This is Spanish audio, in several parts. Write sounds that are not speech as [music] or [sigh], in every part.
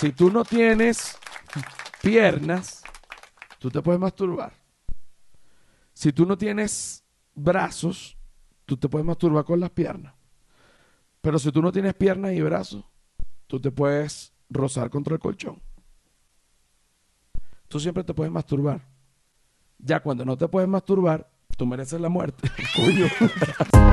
si tú no tienes piernas, tú te puedes masturbar. Si tú no tienes brazos, tú te puedes masturbar con las piernas. Pero si tú no tienes piernas y brazos, tú te puedes rozar contra el colchón. Tú siempre te puedes masturbar. Ya cuando no te puedes masturbar, tú mereces la muerte. [laughs]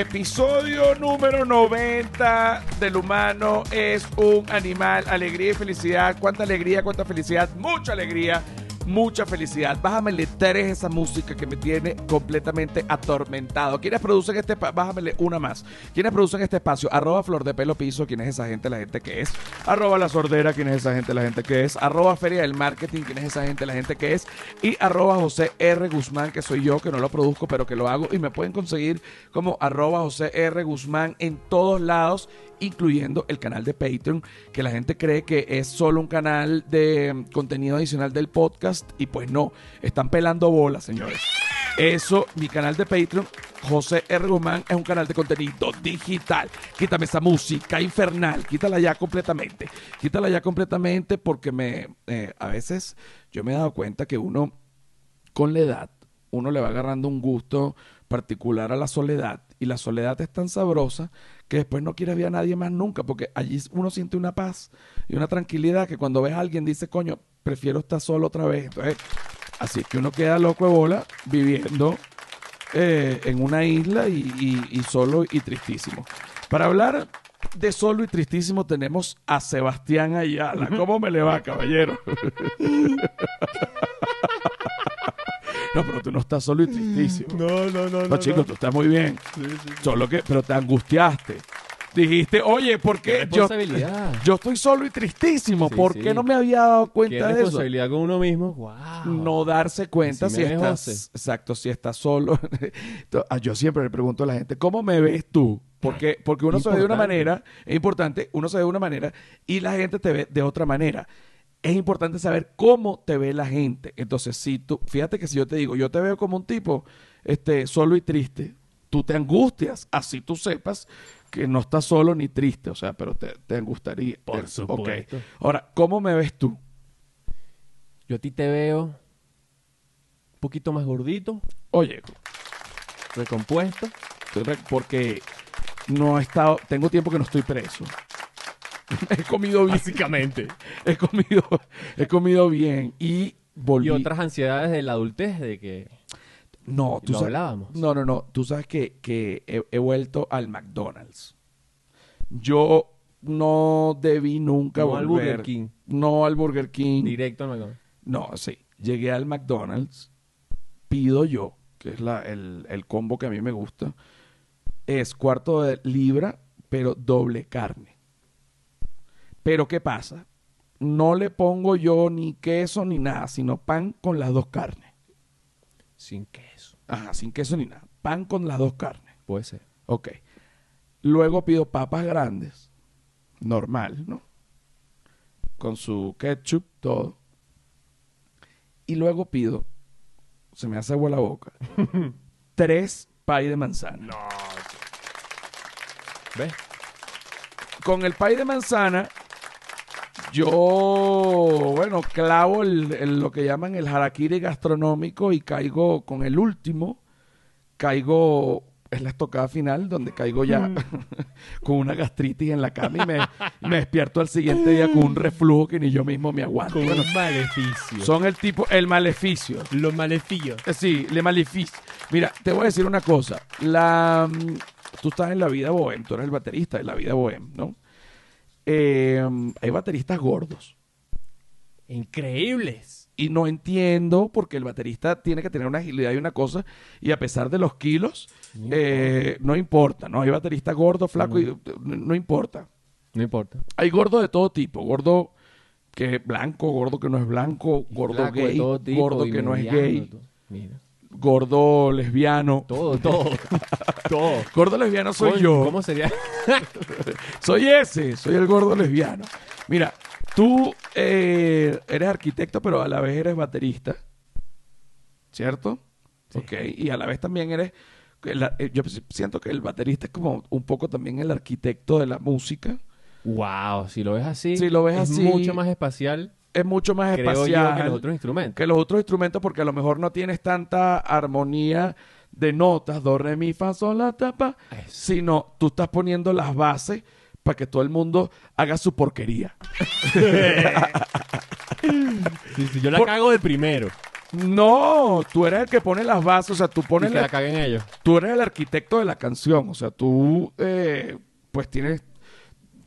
episodio número 90 del humano es un animal, alegría y felicidad. ¿Cuánta alegría, cuánta felicidad? Mucha alegría, mucha felicidad. Bájamele tres esa música que me tiene completamente atormentado. ¿Quiénes producen este espacio? Bájamele una más. ¿Quiénes producen este espacio? Arroba Flor de Pelo Piso. ¿Quién es esa gente? La gente que es. Arroba La Sordera. ¿Quién es esa gente? La gente que es. Arroba Feria del Marketing. ¿Quién es esa gente? La gente que es. Y arroba José R. Guzmán, que soy yo, que no lo produzco, pero que lo hago. Y me pueden conseguir como arroba José R. Guzmán en todos lados incluyendo el canal de Patreon, que la gente cree que es solo un canal de mm, contenido adicional del podcast y pues no, están pelando bolas, señores. Eso, mi canal de Patreon, José R. Guzmán, es un canal de contenido digital. Quítame esa música infernal, quítala ya completamente. Quítala ya completamente porque me, eh, a veces yo me he dado cuenta que uno, con la edad, uno le va agarrando un gusto particular a la soledad y la soledad es tan sabrosa que después no quieres ver a nadie más nunca porque allí uno siente una paz y una tranquilidad que cuando ves a alguien dice, coño, prefiero estar solo otra vez. Entonces, así que uno queda loco de bola viviendo eh, en una isla y, y- y solo y tristísimo. Para hablar de solo y tristísimo tenemos a Sebastián Ayala. ¿Cómo me le va, caballero? [laughs] no, pero tú no estás solo y tristísimo. No, no, no. No, chico, tú estás muy bien. Solo que, pero te angustiaste. Dijiste, oye, ¿por qué yo, responsabilidad. [laughs] yo estoy solo y tristísimo? Sí, ¿Por sí. qué no me había dado Qué cuenta de eso? responsabilidad con uno mismo. Wow. No darse cuenta Si estás, José. exacto, si estás solo. [laughs] Ah, yo siempre le pregunto a la gente, ¿cómo me ves tú? Porque, porque uno se ve de una manera, es importante, uno se ve de una manera y la gente te ve de otra manera. Es importante saber cómo te ve la gente. Entonces, si tú, fíjate que si yo te digo, yo te veo como un tipo este, solo y triste, tú te angustias, así tú sepas que no estás solo ni triste, o sea, pero te, te angustiaría. Por Te- ok. supuesto. Ahora, ¿cómo me ves tú? Yo a ti te veo un poquito más gordito, Oye, recompuesto. Porque no he estado, tengo tiempo que no estoy preso. [laughs] he comido bien, Básicamente. he comido, he comido bien y volví. Y otras ansiedades de la adultez de que no, tú lo sabes, hablábamos. no, no, no. Tú sabes que, que he, he vuelto al McDonald's. Yo no debí nunca No al volver. Burger King. No al Burger King. directo al McDonald's. No, sí. Llegué al McDonald's, pido yo, que es la, el, el combo que a mí me gusta, es cuarto de libra, pero doble carne. Pero ¿qué pasa? No le pongo yo ni queso ni nada, sino pan con las dos carnes. Sin queso. Ajá, sin queso ni nada. Pan con las dos carnes. Puede ser. Ok. Luego pido papas grandes, normal, ¿no? Con su ketchup, todo. Y luego pido, se me hace agua la boca, [laughs] tres pay de manzana. ¿Ves? Con el pay de manzana, yo, bueno, clavo el, el- lo que llaman el harakiri gastronómico y caigo con el último, caigo, es la estocada final, donde caigo ya [laughs] con una gastritis en la cama y me, me despierto al siguiente día con un reflujo que ni yo mismo me aguanto. Con Bueno, un maleficio. son el tipo, el maleficio. los maleficillos. Eh, Sí, le maleficio. Mira, te voy a decir una cosa. La, mm, tú estás en la vida bohem, tú eres el baterista de la vida bohem, ¿no? Eh, hay bateristas gordos. Increíbles. Y no entiendo porque el baterista tiene que tener una agilidad y una cosa. Y a pesar de los kilos, No eh, no importa, ¿no? Hay bateristas gordos, flacos, y, no, no importa. No importa. Hay gordo de todo tipo. Gordo que es blanco, gordo que no es blanco, gordo Flaco gay, tipo, gordo que no es gay. Mira. Gordo lesbiano. Todo, todo. todo. [laughs] Gordo lesbiano soy Coño, yo. ¿Cómo sería? [laughs] Soy ese, soy el gordo lesbiano. Mira, tú eh, eres arquitecto, pero a la vez eres baterista. ¿Cierto? Sí. Ok, y a la vez también eres... eh, yo siento que el baterista es como un poco también el arquitecto de la música. wow, si lo ves así, Si lo ves es así, mucho más espacial, Es mucho más creo espacial que los otros instrumentos. que los otros instrumentos porque a lo mejor no tienes tanta armonía de notas, do, re, mi, fa, sol, la, ta, pa, Eso. sino tú estás poniendo las bases para que todo el mundo haga su porquería. [laughs] Sí, sí, yo la Por- cago de primero. No, tú eres el que pone las bases, o sea, tú Y pones que la- la caguen ellos. tú eres el arquitecto de la canción, o sea, tú eh, pues tienes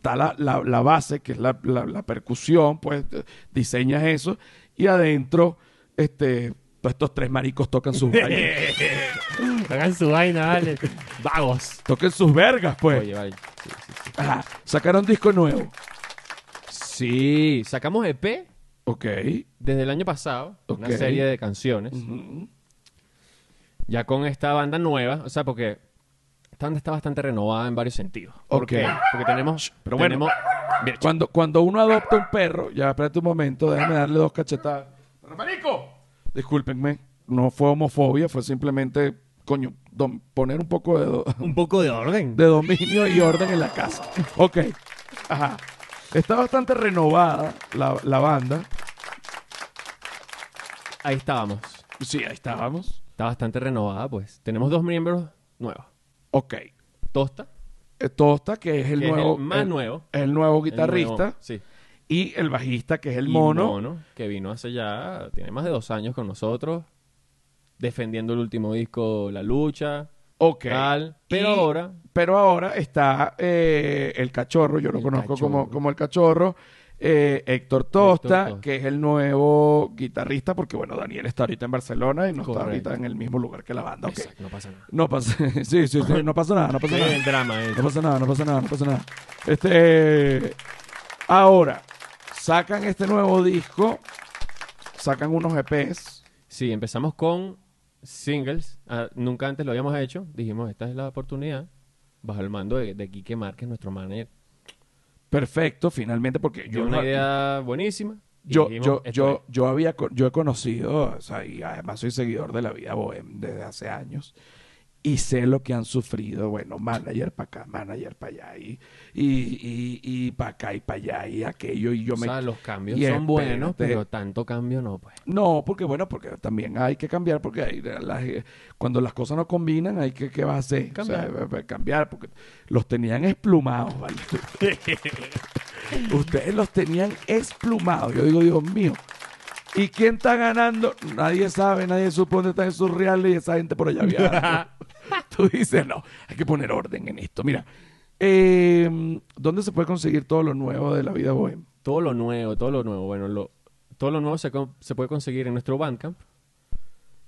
está la, la- la base que es la, la- la percusión, pues eh, diseñas eso y adentro este pues, estos tres maricos tocan sus [laughs] vainas, Hagan su vaina, vale. Vagos. toquen sus vergas, pues. Oye, vale. Sí, sí, sí. Ajá, sacaron disco nuevo. Sí, sacamos EP Ok. desde el año pasado, una serie de canciones. Ya con esta banda nueva, o sea, porque esta banda está bastante renovada en varios sentidos. ¿Por Ok. qué? Porque tenemos. Pero bueno. tenemos- Mira, Cuando, cuando uno adopta un perro, ya espérate un momento, déjame darle dos cachetadas. ¡Pero, marico! Discúlpenme, no fue homofobia, fue simplemente, coño, dom- poner un poco de, do- [laughs] un poco de orden. de dominio y orden en la casa. Ok. Ajá. Está bastante renovada la, la banda. Ahí estábamos. Sí, ahí estábamos. Está bastante renovada, pues. Tenemos dos miembros nuevos. Ok. Tosta, Eh, Tosta, que es el que es nuevo. el más el- nuevo. el nuevo el guitarrista. nuevo, sí. Y el bajista, que es el Y mono. que vino hace ya, tiene más de dos años con nosotros, defendiendo el último disco La Lucha, Ok. tal. Pero Y- ahora, Pero ahora está eh, el cachorro, yo lo conozco como, como el cachorro, eh, Héctor Tosta, Tosta. que es el nuevo guitarrista, porque bueno, Daniel está ahorita en Barcelona y no está ahorita en el mismo lugar que la banda. Exacto, no pasa nada. No pasa, [laughs] sí, sí, sí, no pasa nada, no pasa nada. el drama. No pasa nada, no pasa nada, no pasa nada. Este, ahora, sacan este nuevo disco, sacan unos EPs. Sí, empezamos con singles. Ah, nunca antes lo habíamos hecho. Dijimos, esta es la oportunidad. Bajo el mando de, de Quique Márquez, nuestro manager. Perfecto, finalmente, porque yo una no- idea buenísima. Yo, yo, yo, yo había, yo he conocido, o sea, y además soy seguidor de la vida bohem desde hace años y sé lo que han sufrido, bueno, manager para acá, manager para allá y, y, y, y para acá y para allá y aquello y yo O me... sea, los cambios son buenos, pero tanto cambio no, pues. No, porque bueno, porque también hay que cambiar, porque hay, las- cuando las cosas no combinan hay que, ¿qué vas a hacer? O sea, Cambiar. porque los tenían esplumados, ¿vale? [laughs] Ustedes los tenían esplumados. Yo digo, Dios mío. ¿Y quién está ganando? Nadie sabe, nadie supo dónde están esos reales y esa gente por allá viajando. [laughs] [laughs] Tú dices, no, hay que poner orden en esto. Mira, eh, ¿dónde se puede conseguir todo lo nuevo de la vida bohem? Todo lo nuevo, todo lo nuevo. Bueno, lo, todo lo nuevo se, puede conseguir en nuestro Bandcamp.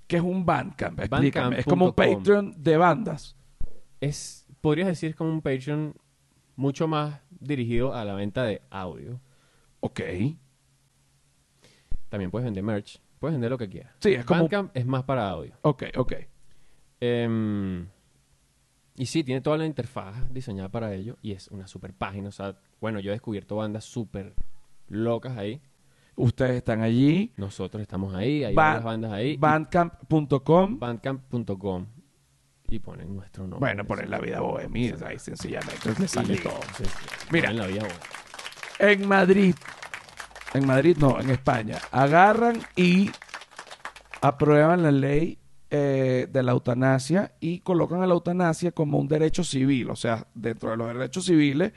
¿Qué es un Bandcamp? Explícame. Es como un. Patreon de bandas. Es, podrías decir, como un Patreon mucho más dirigido a la venta de audio. Ok. También puedes vender merch. Puedes vender lo que quieras. Sí, es como... Bandcamp es más para audio. Ok, ok. Em, y sí, tiene toda la interfaz diseñada para ello. Y es una super página. O sea, bueno, yo he descubierto bandas súper locas ahí. Ustedes están allí. Nosotros estamos ahí. Hay varias bandas ahí. Bandcamp.com. Bandcamp.com. Y ponen nuestro nombre. Bueno, poner la vida bohemia, ahí sencillamente le sale todo. sí, sí. Mira. Ponen la vida bohemia. En Madrid, en Madrid no, en España, agarran y aprueban la ley eh, de la eutanasia y colocan a la eutanasia como un derecho civil, o sea, dentro de los derechos civiles,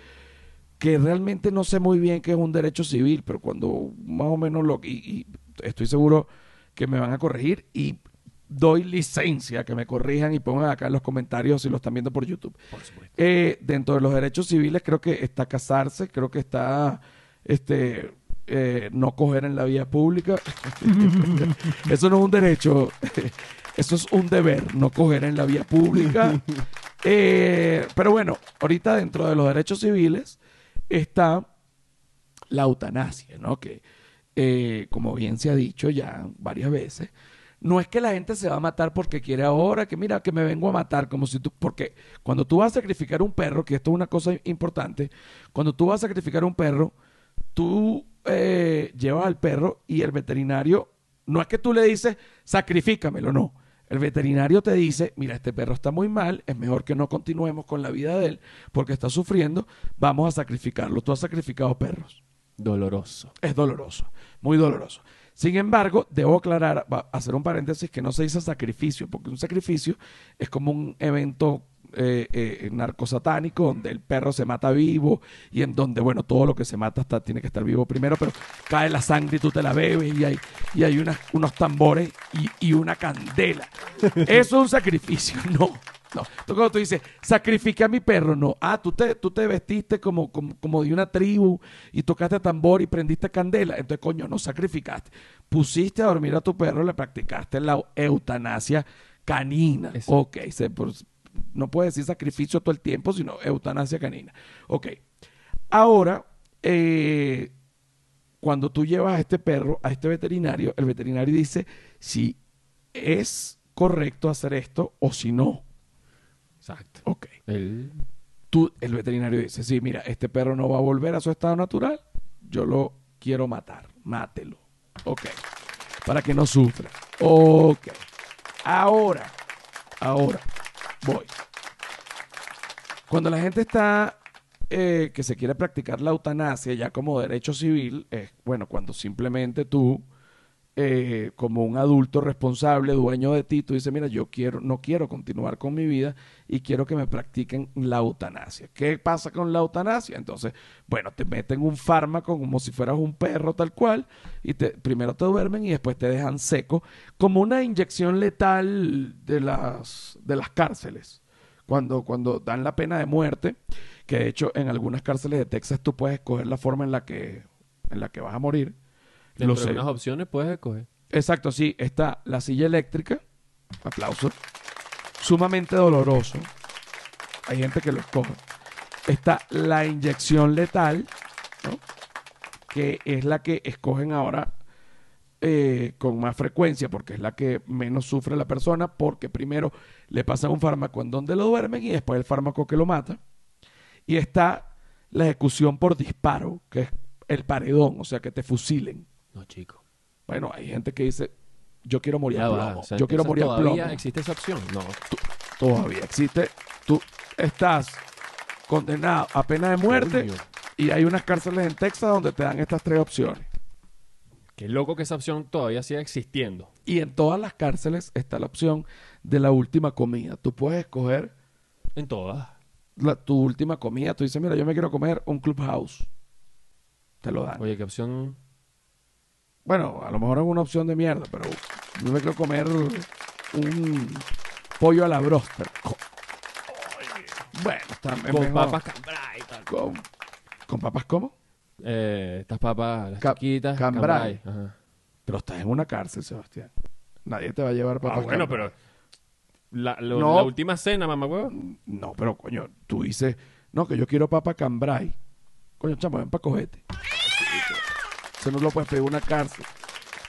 que realmente no sé muy bien qué es un derecho civil, pero cuando más o menos lo... Y, y estoy seguro que me van a corregir y doy licencia que me corrijan y pongan acá en los comentarios si lo están viendo por YouTube. Por supuesto. Eh, dentro de los derechos civiles creo que está casarse, creo que está este eh, no coger en la vía pública. [laughs] [laughs] eso no es un derecho, eso es un deber, no coger en la vía pública. [laughs] Eh, pero bueno, ahorita dentro de los derechos civiles está la eutanasia, ¿no? Que, eh, como bien se ha dicho ya varias veces, no es que la gente se va a matar porque quiere ahora, que mira, que me vengo a matar, como si tú, porque cuando tú vas a sacrificar un perro, que esto es una cosa importante, cuando tú vas a sacrificar un perro, tú eh, llevas al perro y el veterinario, no es que tú le dices, sacrifícamelo, no. El veterinario te dice, mira, este perro está muy mal, es mejor que no continuemos con la vida de él porque está sufriendo, vamos a sacrificarlo. Tú has sacrificado perros. Doloroso. Es doloroso, muy doloroso. Sin embargo, debo aclarar, hacer un paréntesis que no se dice sacrificio, porque un sacrificio es como un evento eh, eh, narcosatánico donde el perro se mata vivo y en donde, bueno, todo lo que se mata está, tiene que estar vivo primero, pero cae la sangre y tú te la bebes y hay, y hay unas- unos tambores y, y una candela. [laughs] Eso es un sacrificio, [laughs] no. No, tú cuando tú dices, sacrifique a mi perro, no. Ah, tú te, tú te vestiste como, como, como de una tribu y tocaste tambor y prendiste candela. Entonces, coño, no sacrificaste. Pusiste a dormir a tu perro, le practicaste la eutanasia canina. Ok, se- pues, no puedes decir sacrificio todo el tiempo, sino eutanasia canina. Ok. Ahora, eh, cuando tú llevas a este perro a este veterinario, el veterinario dice si es correcto hacer esto o si no. Exacto. Ok. El... Tú, el veterinario dice, sí, mira, este perro no va a volver a su estado natural, yo lo quiero matar, mátelo. Ok. Para que no sufra. Ok. Ahora, ahora, voy. Cuando la gente está, eh, que se quiere practicar la eutanasia ya como derecho civil, es, bueno, cuando simplemente tú, eh, como un adulto responsable, dueño de ti, tú dices, mira, yo quiero, no quiero continuar con mi vida y quiero que me practiquen la eutanasia. ¿Qué pasa con la eutanasia? Entonces, bueno, te meten un fármaco como si fueras un perro tal cual y te, primero te duermen y después te dejan seco, como una inyección letal de las, de las cárceles. Cuando, cuando dan la pena de muerte, que de hecho en algunas cárceles de Texas tú puedes escoger la forma en la que, en la que vas a morir. Dentro de unas opciones puedes escoger. Exacto, sí. Está la silla eléctrica. Aplauso. Sumamente doloroso. Hay gente que lo escoge. Está la inyección letal, ¿no? que es la que escogen ahora eh, con más frecuencia, porque es la que menos sufre la persona, porque primero le pasan un fármaco en donde lo duermen y después el fármaco que lo mata. Y está la ejecución por disparo, que es el paredón, o sea, que te fusilen. No, chico. Bueno, hay gente que dice, yo quiero morir a plomo. o sea, yo quiero ¿esa morir a ¿Todavía plomo. existe esa opción? No. Todavía existe. Tú estás condenado a pena de muerte Coño. y hay unas cárceles en Texas donde te dan estas tres opciones. Qué loco que esa opción todavía siga existiendo. Y en todas las cárceles está la opción de la última comida. Tú puedes escoger En todas. la- tu última comida. Tú dices, mira, yo me quiero comer un clubhouse. Te lo dan. Oye, qué opción. Bueno, a lo mejor es una opción de mierda, pero yo me quiero comer un pollo a la broster. Co- Bueno, está es Con mejor. papas cambray y tal. Con, ¿con papas cómo? Eh, estas papas, las Ca- chiquitas. cambray. Ajá. Pero estás en una cárcel, Sebastián. Nadie te va a llevar papas Ah, bueno, cambray. pero. La, lo- No. la última cena, mamá, huevo. No, pero coño, tú dices, no, que yo quiero papa cambray. Coño, chamo, ven pa' cogete. Eso no lo puedes pedir una cárcel.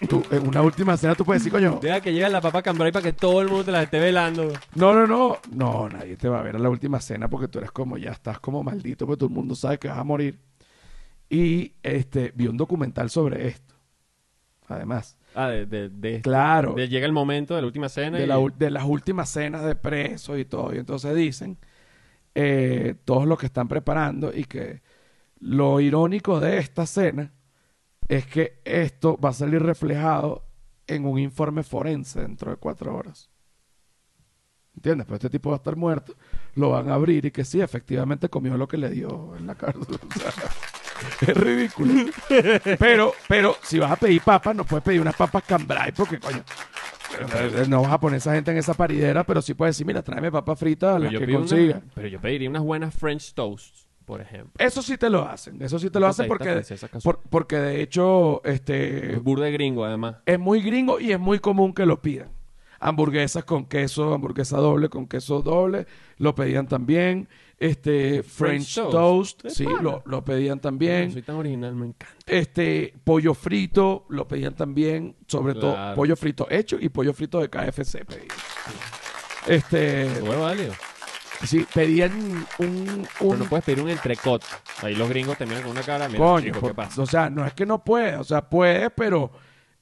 Tú, en una última cena tú puedes decir, coño, Deja que llegue la papa cambray para que todo el mundo te la esté velando. no, no, no. No, nadie te va a ver a la última cena porque tú eres como, ya estás como maldito, porque todo el mundo sabe que vas a morir. Y este, vi un documental sobre esto. Además, Ah, de, de, de- claro. de- llega el momento de la última cena. de, y- la ul- de las últimas cenas de presos y todo. Y entonces dicen eh, todos los que están preparando y que lo irónico de esta cena es que esto va a salir reflejado en un informe forense dentro de cuatro horas. ¿Entiendes? Pues este tipo va a estar muerto, lo van a abrir y que sí, efectivamente comió lo que le dio en la cárcel. [laughs] O sea, es ridículo. Pero, pero si vas a pedir papas, no puedes pedir unas papas cambray porque, coño, eh, no vas a poner esa gente en esa paridera, pero sí puedes decir, mira, tráeme papas fritas, pero las que pido una- consiga. pero yo pediría unas buenas French toasts, por ejemplo. Eso sí te lo hacen, eso sí te lo hacen porque, por- porque de hecho, este, Es burda de gringo, además. es muy gringo y es muy común que lo pidan. hamburguesas con queso, hamburguesa doble con queso doble, lo pedían también. Este, French, French toast. sí, lo, lo pedían No también. soy tan original, me encanta. Este, pollo frito, lo pedían también, sobre todo pollo frito hecho y pollo frito de KFC pedían. Este, Bueno, válido. Sí, pedían un, Pero un no puedes pedir un entrecot. Ahí los gringos te miran con una cara. Mira, Coño, chico, por- ¿qué pasa? o sea, no es que no puede, o sea, puede, pero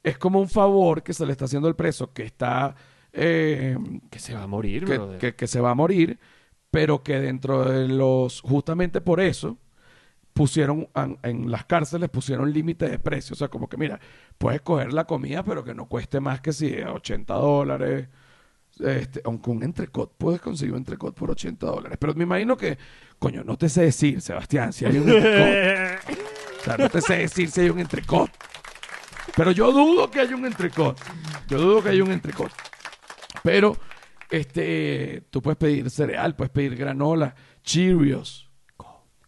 es como un favor que se le está haciendo al preso que está, eh, Que se va a morir, que, brother. que- que se va a morir, pero que dentro de los, justamente por eso, pusieron en, en las cárceles pusieron límite de precio, o sea, como que mira, puedes coger la comida, pero que no cueste más que si 80 dólares. Este, aunque un entrecot, puedes conseguir un entrecot por 80 dólares. Pero me imagino que, coño, no te sé decir, Sebastián, si hay un entrecot. O sea, no te sé decir si hay un entrecot. Pero yo dudo que haya un entrecot. Yo dudo que haya un entrecot. Pero, este, tú puedes pedir cereal, puedes pedir granola, Cheerios.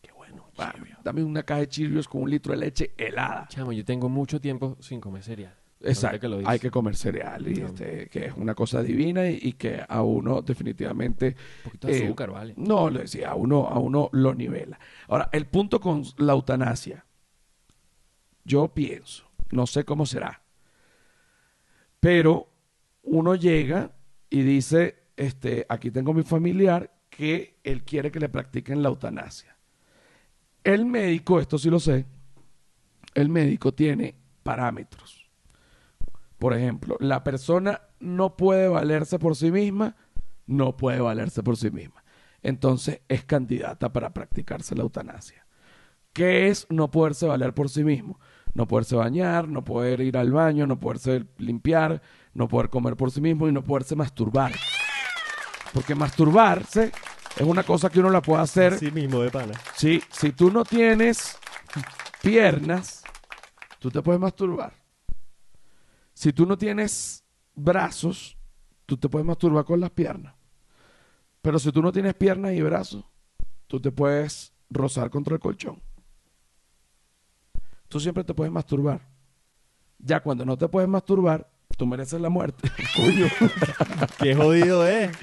Qué bueno, Cheerios. Dame una caja de Cheerios con un litro de leche helada. Chamo, yo tengo mucho tiempo sin comer cereal. Exacto. que lo. Hay que comer cereal y este, que es una cosa divina y, y que a uno definitivamente Un poquito de eh, azúcar, vale. no, le decía, a uno, a uno lo nivela. Ahora, el punto con la eutanasia, yo pienso, no sé cómo será, pero uno llega y dice, este, aquí tengo mi familiar que él quiere que le practiquen la eutanasia. El médico, esto sí lo sé, el médico tiene parámetros. Por ejemplo, la persona no puede valerse por sí misma, no puede valerse por sí misma. Entonces es candidata para practicarse la eutanasia. ¿Qué es no poderse valer por sí mismo? No poderse bañar, no poder ir al baño, no poderse limpiar, no poder comer por sí mismo y no poderse masturbar. Porque masturbarse es una cosa que uno la puede hacer Sí mismo, de pana. si, si tú no tienes piernas, tú te puedes masturbar. Si tú no tienes brazos, tú te puedes masturbar con las piernas. Pero si tú no tienes piernas y brazos, tú te puedes rozar contra el colchón. Tú siempre te puedes masturbar. Ya cuando no te puedes masturbar, tú mereces la muerte. [laughs] Coño. [laughs] Qué jodido es.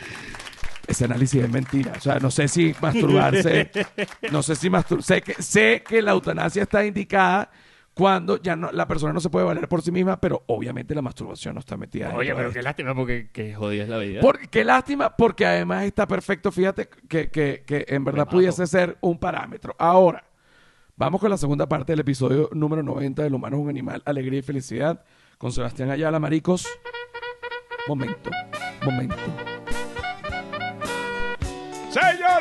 Ese análisis es mentira. O sea, no sé si masturbarse. [laughs] no sé si masturbarse. Sé que, sé que la eutanasia está indicada cuando ya no, la persona no se puede valer por sí misma, pero obviamente la masturbación no está metida. Oye, pero qué lástima porque qué jodida es la vida. Por- qué lástima, porque además está perfecto. Fíjate que, que- que en verdad pudiese ser un parámetro. Ahora, vamos con la segunda parte del episodio número 90 del humano es un animal, alegría y felicidad, con Sebastián Ayala, maricos. Momento, momento. ¡Señores!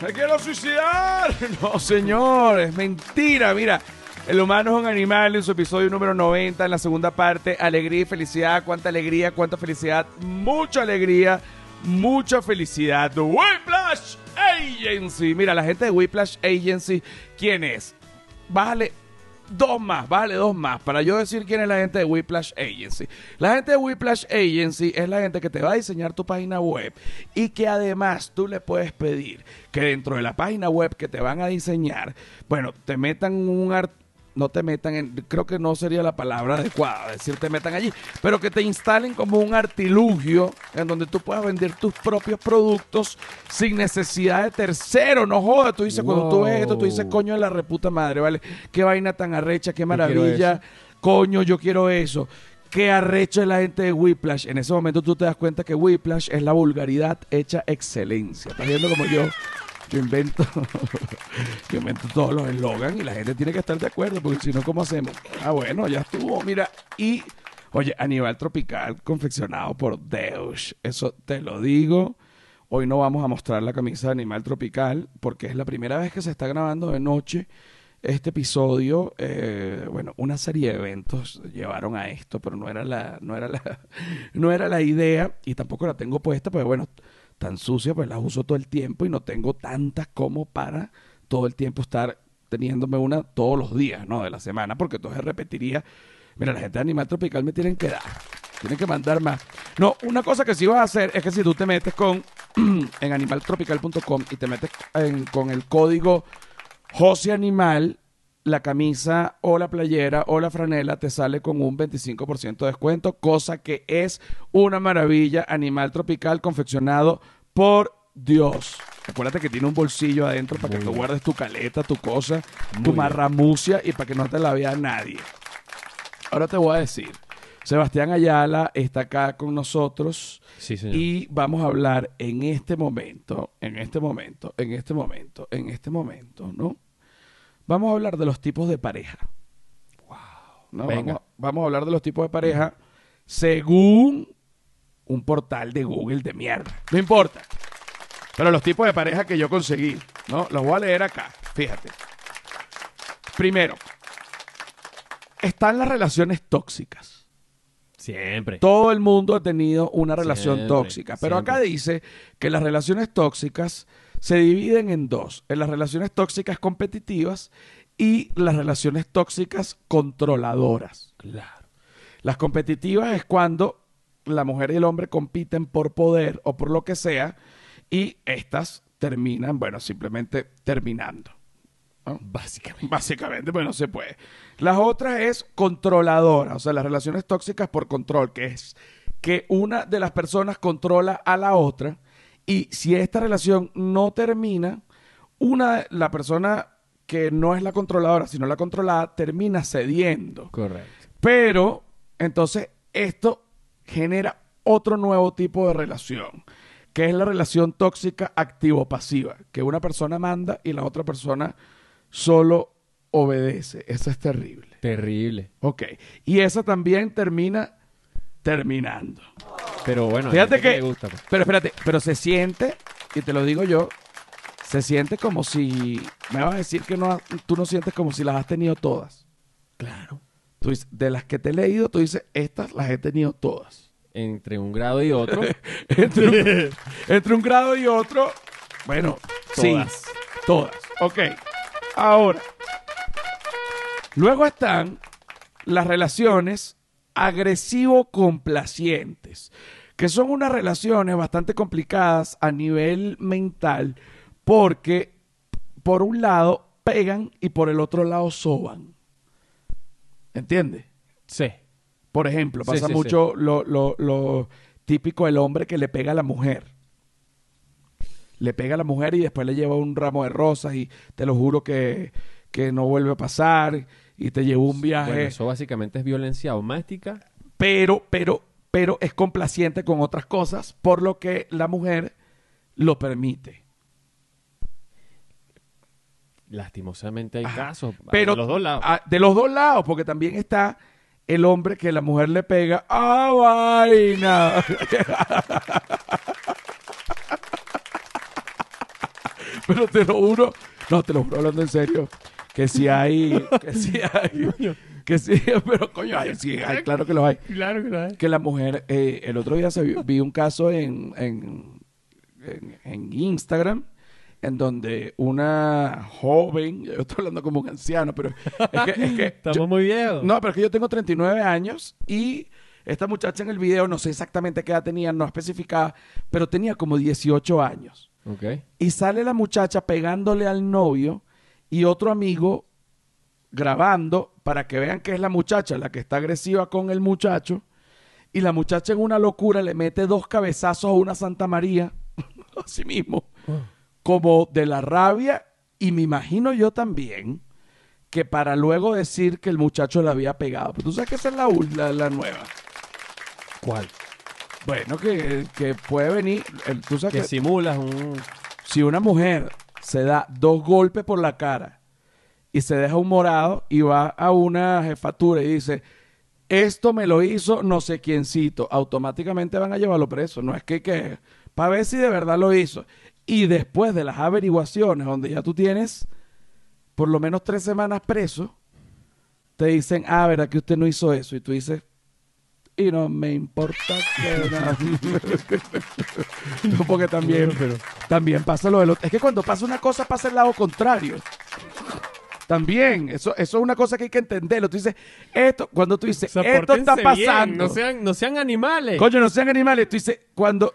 ¡Me quiero suicidar! [laughs] No, señor, es mentira. Mira, el humano es un animal en su episodio número 90, en la segunda parte, alegría y felicidad. Cuánta alegría, cuánta felicidad, mucha alegría, mucha felicidad. Whiplash Agency. Mira, la gente de Whiplash Agency, ¿quién es? Bájale dos más, bájale dos más, para yo decir quién es la gente de Whiplash Agency. La gente de Whiplash Agency es la gente que te va a diseñar tu página web y que además tú le puedes pedir que dentro de la página web que te van a diseñar, bueno, te metan un art no te metan en, creo que no sería la palabra adecuada decir te metan allí, pero que te instalen como un artilugio en donde tú puedas vender tus propios productos sin necesidad de tercero, no jodas, tú dices, cuando tú ves esto, tú dices, coño de la reputa madre, ¿vale? Qué vaina tan arrecha, qué maravilla, coño, yo quiero eso. Qué arrecho es la gente de Whiplash. En ese momento tú te das cuenta que Whiplash es la vulgaridad hecha excelencia. Estás viendo como yo, yo invento, [laughs] yo invento todos los eslogans y la gente tiene que estar de acuerdo, porque si no, ¿cómo hacemos? Ah, bueno, ya estuvo, mira. Y, oye, Aníbal Tropical confeccionado por Deus. Eso te lo digo. Hoy no vamos a mostrar la camisa de Animal Tropical porque es la primera vez que se está grabando de noche este episodio. eh, bueno, una serie de eventos llevaron a esto, pero no era la, no era la, [laughs] no era la idea y tampoco la tengo puesta, pero bueno, tan sucia, pues las uso todo el tiempo y no tengo tantas como para todo el tiempo estar teniéndome una todos los días, ¿no? De la semana, porque entonces repetiría. Mira, la gente de Animal Tropical me tienen que dar. Tienen que mandar más. No, una cosa que sí vas a hacer es que si tú te metes con [clears throat] en animaltropical.com y te metes con el código José Animal, la camisa o la playera o la franela te sale con un 25% de descuento, cosa que es una maravilla. Animal tropical confeccionado por Dios. Acuérdate que tiene un bolsillo adentro para que tú guardes tu caleta, tu cosa, tu marramucia y para que no te la vea nadie. Ahora te voy a decir, Sebastián Ayala está acá con nosotros Sí, señor. y vamos a hablar en este momento, en este momento, en este momento, en este momento, ¿no? Vamos a hablar de los tipos de pareja. Wow. Venga. Vamos, vamos a hablar de los tipos de pareja según un portal de Google de mierda. No importa. Pero los tipos de pareja que yo conseguí, ¿no? Los voy a leer acá. Fíjate. Primero, están las relaciones tóxicas. Siempre. Todo el mundo ha tenido una relación Siempre, tóxica. Pero acá dice que las relaciones tóxicas se dividen en dos. En las relaciones tóxicas competitivas y las relaciones tóxicas controladoras. Claro. Las competitivas es cuando la mujer y el hombre compiten por poder o por lo que sea y estas terminan, bueno, simplemente terminando. ¿no? Básicamente. Básicamente, pues no se puede. Las otras es controladora, o sea, las relaciones tóxicas por control, que es que una de las personas controla a la otra y si esta relación no termina, una la persona que no es la controladora, sino la controlada, termina cediendo. Correcto. Pero entonces esto genera otro nuevo tipo de relación, que es la relación tóxica activo-pasiva, que una persona manda y la otra persona solo obedece. Eso es terrible. Terrible. Ok. Y esa también termina terminando. Pero bueno, Fíjate que, le gusta, pues. pero espérate, pero se siente, y te lo digo yo, se siente como si, me vas a decir que no, tú no sientes como si las has tenido todas. Claro. Tú dices, de las que te he leído, tú dices, estas las he tenido todas. Entre un grado y otro. [laughs] entre, un, entre un grado y otro, bueno, Todas. sí, todas. Ok, ahora, luego están las relaciones agresivo-complacientes, que son unas relaciones bastante complicadas a nivel mental porque, por un lado, pegan y por el otro lado soban. ¿Entiendes? sí. Por ejemplo, pasa sí, mucho Lo, lo- lo típico del hombre que le pega a la mujer. Le pega a la mujer y después le lleva un ramo de rosas y te lo juro que, que no vuelve a pasar y te llevó un viaje. Bueno, eso básicamente es violencia doméstica. Pero, pero, pero es complaciente con otras cosas, por lo que la mujer lo permite. Lastimosamente hay Ajá. casos. Pero de los dos lados. ah, de los dos lados, porque también está el hombre que la mujer le pega. ¡Ah, vaina! [laughs] Pero te lo juro, no, te lo juro hablando en serio, que si hay, que si hay, que sí, [laughs] [laughs] pero coño, hay, sí, hay, claro que lo hay. Claro que lo es. Que la mujer, eh, el otro día se vi, vi un caso en, en, en- en Instagram en donde una joven, yo estoy hablando como un anciano, pero es que, es que [laughs] Estamos yo- muy viejos. no, pero es que yo tengo 39 años y esta muchacha en el video, no sé exactamente qué edad tenía, no especificaba, pero tenía como 18 años. Ok. Y sale la muchacha pegándole al novio y otro amigo grabando para que vean que es la muchacha la que está agresiva con el muchacho. Y la muchacha en una locura le mete dos cabezazos a una Santa María, [laughs] así mismo, como de la rabia. Y me imagino yo también que para luego decir que el muchacho le había pegado. Pero tú sabes que esa es la, la, la nueva. ¿Cuál? Bueno, que, que puede venir. tú sabes Que que simulas un... si una mujer se da dos golpes por la cara y se deja un morado y va a una jefatura y dice, esto me lo hizo no sé quiéncito, automáticamente van a llevarlo preso. No es que, que para ver si de verdad lo hizo. Y después de las averiguaciones, donde ya tú tienes por lo menos tres semanas preso, te dicen, ah, ¿verdad que usted no hizo eso? Y tú dices, y no me importa que nada. [laughs] No, porque también, también pasa lo del otro. Es que cuando pasa una cosa, pasa el lado contrario. También, eso, eso es una cosa que hay que entenderlo. Tú dices, esto, cuando tú dices, O sea, esto está bien, pasando. no, sean, no sean animales. Coño, no sean animales. Tú dices, cuando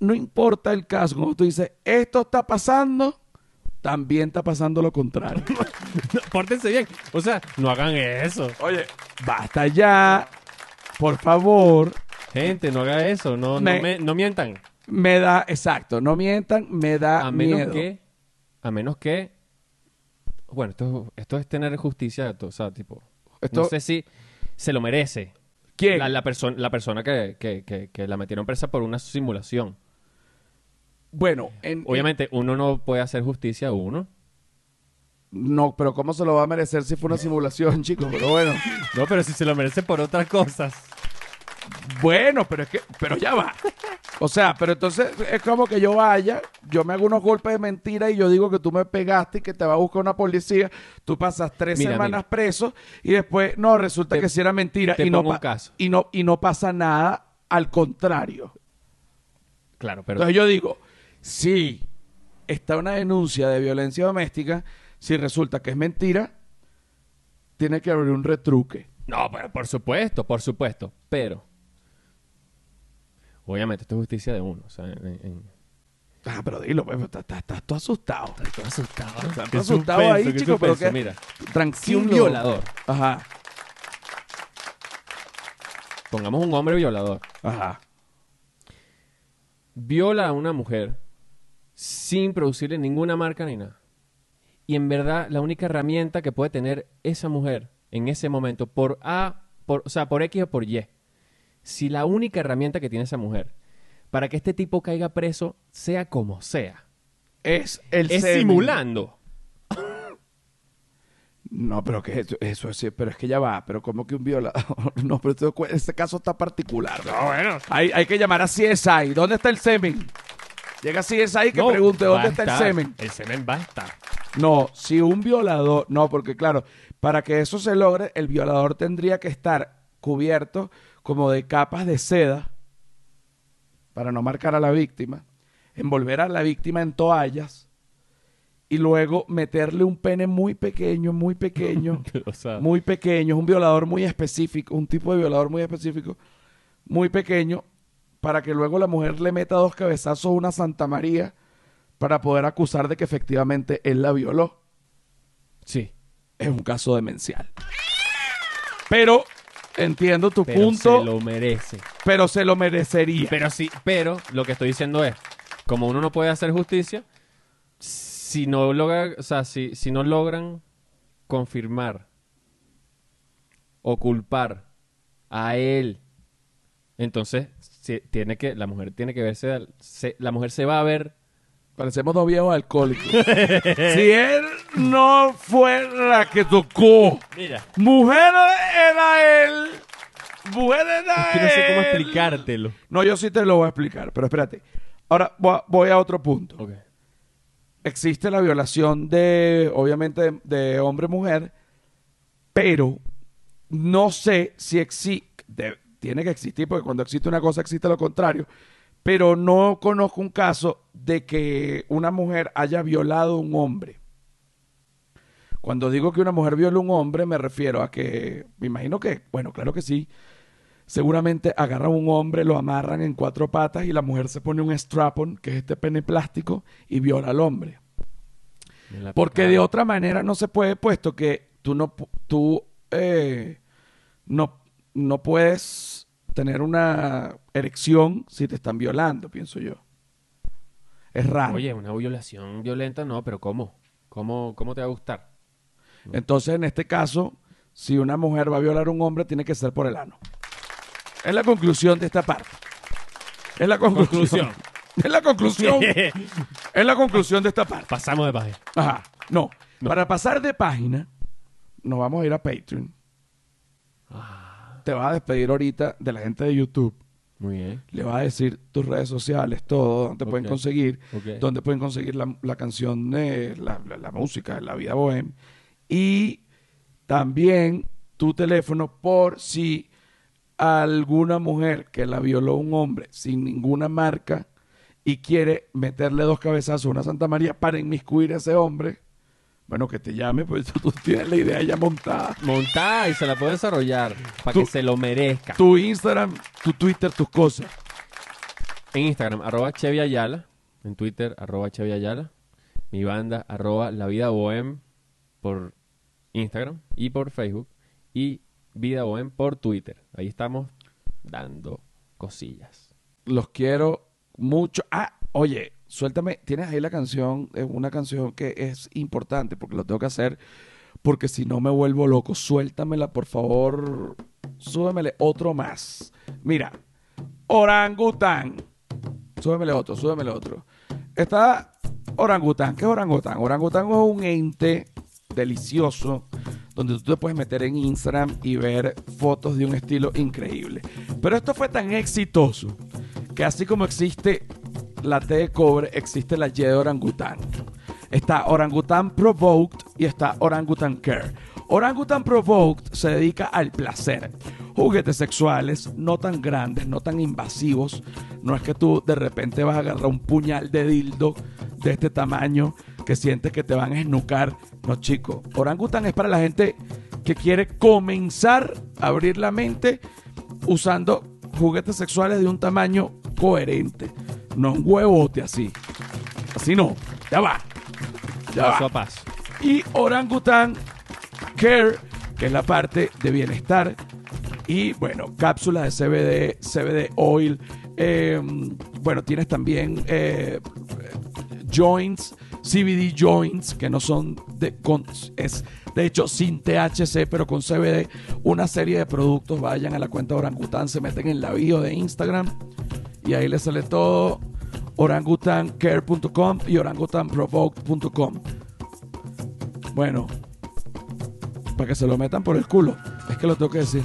no importa el caso, como tú dices, esto está pasando, también está pasando lo contrario. [laughs] No, pórtense bien. O sea, no hagan eso. Oye, basta ya, por favor. Gente, no hagan eso. No, Me- no, me- no mientan. Me da, exacto, no mientan, me da A menos miedo. que... A menos que... Bueno, esto, esto es tener justicia. O sea, tipo... Esto- No sé si se lo merece. ¿Quién? La, la, perso- la persona que, que- que- que la metieron presa por una simulación. Bueno, en- Obviamente, uno no puede hacer justicia a uno. No, pero ¿cómo se lo va a merecer si fue una simulación, chicos? Pero bueno. No, pero si se lo merece por otras cosas. Bueno, pero es que, pero ya va. O sea, pero entonces es como que yo vaya, yo me hago unos golpes de mentira y yo digo que tú me pegaste y que te va a buscar una policía. Tú pasas tres Mira, semanas mira. preso y después, no, resulta Te- que sí era mentira y no, caso. y no y no pasa nada, al contrario. Claro, pero... Entonces yo digo, si está una denuncia de violencia doméstica, si resulta que es mentira, tiene que haber un retruque. No, pero por supuesto, por supuesto. Pero... Obviamente, esto es justicia de uno. O sea, en- en- Ah, pero dilo, pues, estás, estás, estás todo asustado. Estoy asustado. Estás Qué asustado ahí, qué chico, pero suspenso. que Mira, tranquilo. si un violador, Ajá, pongamos un hombre violador, ajá. viola a una mujer sin producirle ninguna marca ni nada. Y en verdad, la única herramienta que puede tener esa mujer en ese momento, por A, por, o sea, por X o por Y, si la única herramienta que tiene esa mujer para que este tipo caiga preso, sea como sea, Es el es semen. simulando. [laughs] No, pero que eso, eso es, pero es que ya va, pero como que un violador. [laughs] No, pero este caso está particular. ¿no? bueno. Hay, hay que llamar a CSI. ¿Dónde está el semen? Llega CSI que pregunte dónde está el semen. El semen va a estar. No, si un violador, no, porque claro, para que eso se logre, el violador tendría que estar cubierto como de capas de seda para no marcar a la víctima, envolver a la víctima en toallas y luego meterle un pene muy pequeño, muy pequeño, [laughs] o sea, muy pequeño, es un violador muy específico, un tipo de violador muy específico, muy pequeño, para que luego la mujer le meta dos cabezazos a una Santa María para poder acusar de que efectivamente él la violó. sí. Es un caso demencial. Pero entiendo tu Pero punto, se lo merece. pero se lo merecería. Pero sí, pero lo que estoy diciendo es, como uno no puede hacer justicia, si no logra, o sea, si, si no logran confirmar o culpar a él, entonces si- tiene que, la mujer tiene que verse, se- la mujer se va a ver, Parecemos dos viejos alcohólicos. [laughs] si él no fue la que tocó, mira, mujer era él. Mujer era que no sé cómo él. explicártelo. No, yo sí te lo voy a explicar, pero espérate. Ahora voy a, voy a otro punto. Ok. Existe la violación de, obviamente, de, de hombre-mujer, pero no sé si existe, tiene que existir, porque cuando existe una cosa existe lo contrario, pero no conozco un caso de que una mujer haya violado a un hombre. Cuando digo que una mujer viola a un hombre, me refiero a que, me imagino que, bueno, claro que sí, seguramente agarran a un hombre, lo amarran en cuatro patas y la mujer se pone un strap-on, que es este pene plástico, y viola al hombre. Porque de otra manera no se puede, puesto que tú no, tú, eh, no, no puedes tener una erección si te están violando, pienso yo. Es raro. Oye, una violación violenta no, pero ¿cómo? ¿Cómo, cómo te va a gustar? Entonces, en este caso, si una mujer va a violar a un hombre, tiene que ser por el ano. Es la conclusión de esta parte. Es la conclusión. Conclusión. Es la conclusión. [laughs] es la conclusión de esta parte. Pasamos de página. Ajá. No. Para pasar de página, nos vamos a ir a Patreon. Te vas a despedir ahorita de la gente de YouTube. Muy bien. Le vas a decir tus redes sociales, todo, donde pueden conseguir, donde pueden conseguir la, la canción, de la, la- la música, la vida bohem. Y también tu teléfono por si alguna mujer que la violó un hombre sin ninguna marca y quiere meterle dos cabezazos a una Santa María para inmiscuir a ese hombre, bueno, que te llame, pues [laughs] tú tienes la idea ya montada. Montada y se la puede desarrollar para que se lo merezca. Tu Instagram, tu Twitter, tus cosas. En Instagram, arroba Chevy Ayala. En Twitter, arroba Chevy Ayala. mi banda, arroba La Vida Bohem por Instagram y por Facebook. Y Vida Bohem por Twitter. Ahí estamos dando cosillas. Los quiero mucho. Ah, oye, suéltame. Tienes ahí la canción, es una canción que es importante porque lo tengo que hacer porque si no me vuelvo loco. Suéltamela, por favor. Súbemele otro más. Mira, orangután. Súbemele otro, súbemele otro. Está orangután. ¿Qué es orangután? Orangután es un ente delicioso donde tú te puedes meter en Instagram y ver fotos de un estilo increíble. Pero esto fue tan exitoso que así como existe la T de cobre, existe la Y de orangután. Está Orangutan Provoked y está Orangutan Care. Orangutan Provoked se dedica al placer. Juguetes sexuales no tan grandes, no tan invasivos. No es que tú de repente vas a agarrar un puñal de dildo de este tamaño que sientes que te van a esnucar. No, chico. Orangutan es para la gente que quiere comenzar a abrir la mente usando juguetes sexuales de un tamaño coherente. No un huevote así. Así no. Ya va. Ya Paso va. a paso. Y Orangutan Care, que es la parte de bienestar. Y bueno, cápsulas de CBD, CBD oil. eh, bueno, tienes también eh, joints, CBD joints, que no son de, con, es de hecho sin THC, pero con CBD. Una serie de productos. Vayan a la cuenta de Orangutan, se meten en la bio de Instagram y ahí les sale todo. orangutancare.com y orangutanprovoked.com. Bueno, para que se lo metan por el culo. Es que lo tengo que decir.